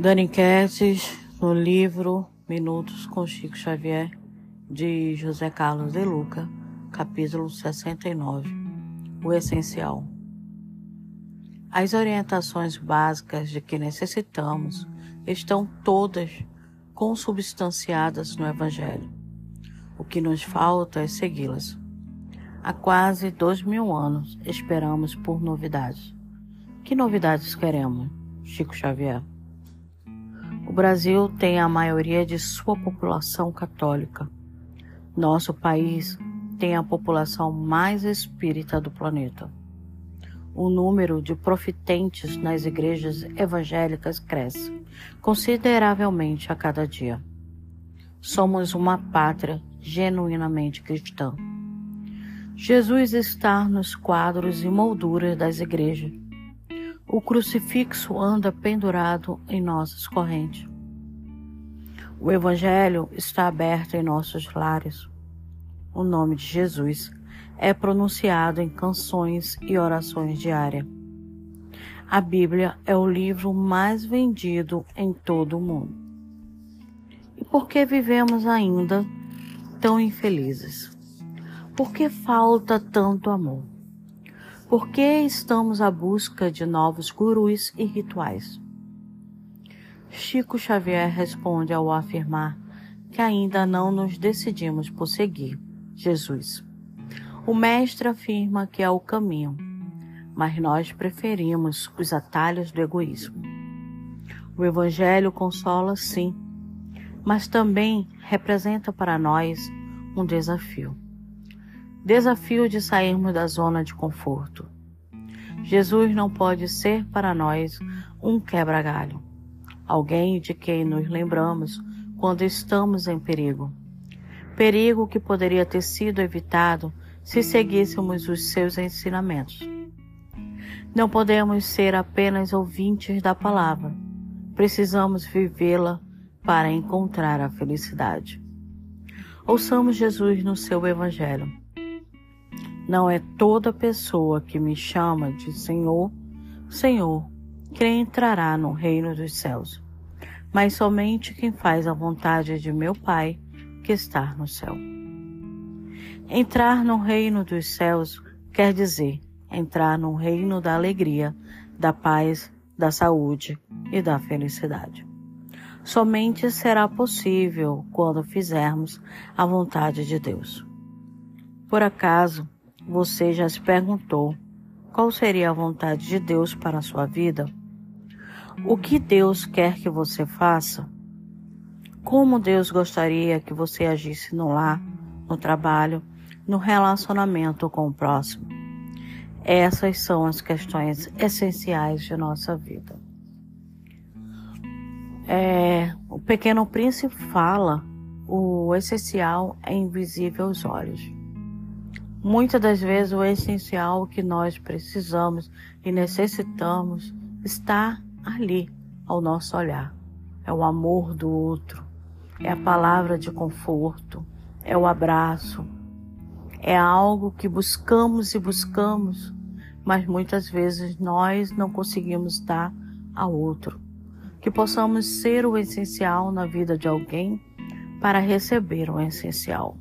Dani Kesses, no livro Minutos com Chico Xavier, de José Carlos de Luca, capítulo 69. O essencial. As orientações básicas de que necessitamos estão todas consubstanciadas no Evangelho. O que nos falta é segui-las. Há quase dois mil anos esperamos por novidades. Que novidades queremos, Chico Xavier? O Brasil tem a maioria de sua população católica. Nosso país tem a população mais espírita do planeta. O número de profitentes nas igrejas evangélicas cresce consideravelmente a cada dia. Somos uma pátria genuinamente cristã. Jesus está nos quadros e molduras das igrejas o crucifixo anda pendurado em nossas correntes. O Evangelho está aberto em nossos lares. O nome de Jesus é pronunciado em canções e orações diárias. A Bíblia é o livro mais vendido em todo o mundo. E por que vivemos ainda tão infelizes? Por que falta tanto amor? Por que estamos à busca de novos gurus e rituais? Chico Xavier responde ao afirmar que ainda não nos decidimos por seguir Jesus. O Mestre afirma que é o caminho, mas nós preferimos os atalhos do egoísmo. O Evangelho consola, sim, mas também representa para nós um desafio. Desafio de sairmos da zona de conforto. Jesus não pode ser para nós um quebra-galho, alguém de quem nos lembramos quando estamos em perigo. Perigo que poderia ter sido evitado se seguíssemos os seus ensinamentos. Não podemos ser apenas ouvintes da palavra, precisamos vivê-la para encontrar a felicidade. Ouçamos Jesus no seu Evangelho. Não é toda pessoa que me chama de Senhor, Senhor, que entrará no reino dos céus, mas somente quem faz a vontade de meu Pai que está no céu. Entrar no reino dos céus quer dizer entrar no reino da alegria, da paz, da saúde e da felicidade. Somente será possível quando fizermos a vontade de Deus. Por acaso, você já se perguntou qual seria a vontade de Deus para a sua vida? O que Deus quer que você faça? Como Deus gostaria que você agisse no lar, no trabalho, no relacionamento com o próximo? Essas são as questões essenciais de nossa vida. É, o Pequeno Príncipe fala: o essencial é invisível aos olhos. Muitas das vezes o essencial que nós precisamos e necessitamos está ali, ao nosso olhar. É o amor do outro, é a palavra de conforto, é o abraço, é algo que buscamos e buscamos, mas muitas vezes nós não conseguimos dar ao outro. Que possamos ser o essencial na vida de alguém para receber o essencial.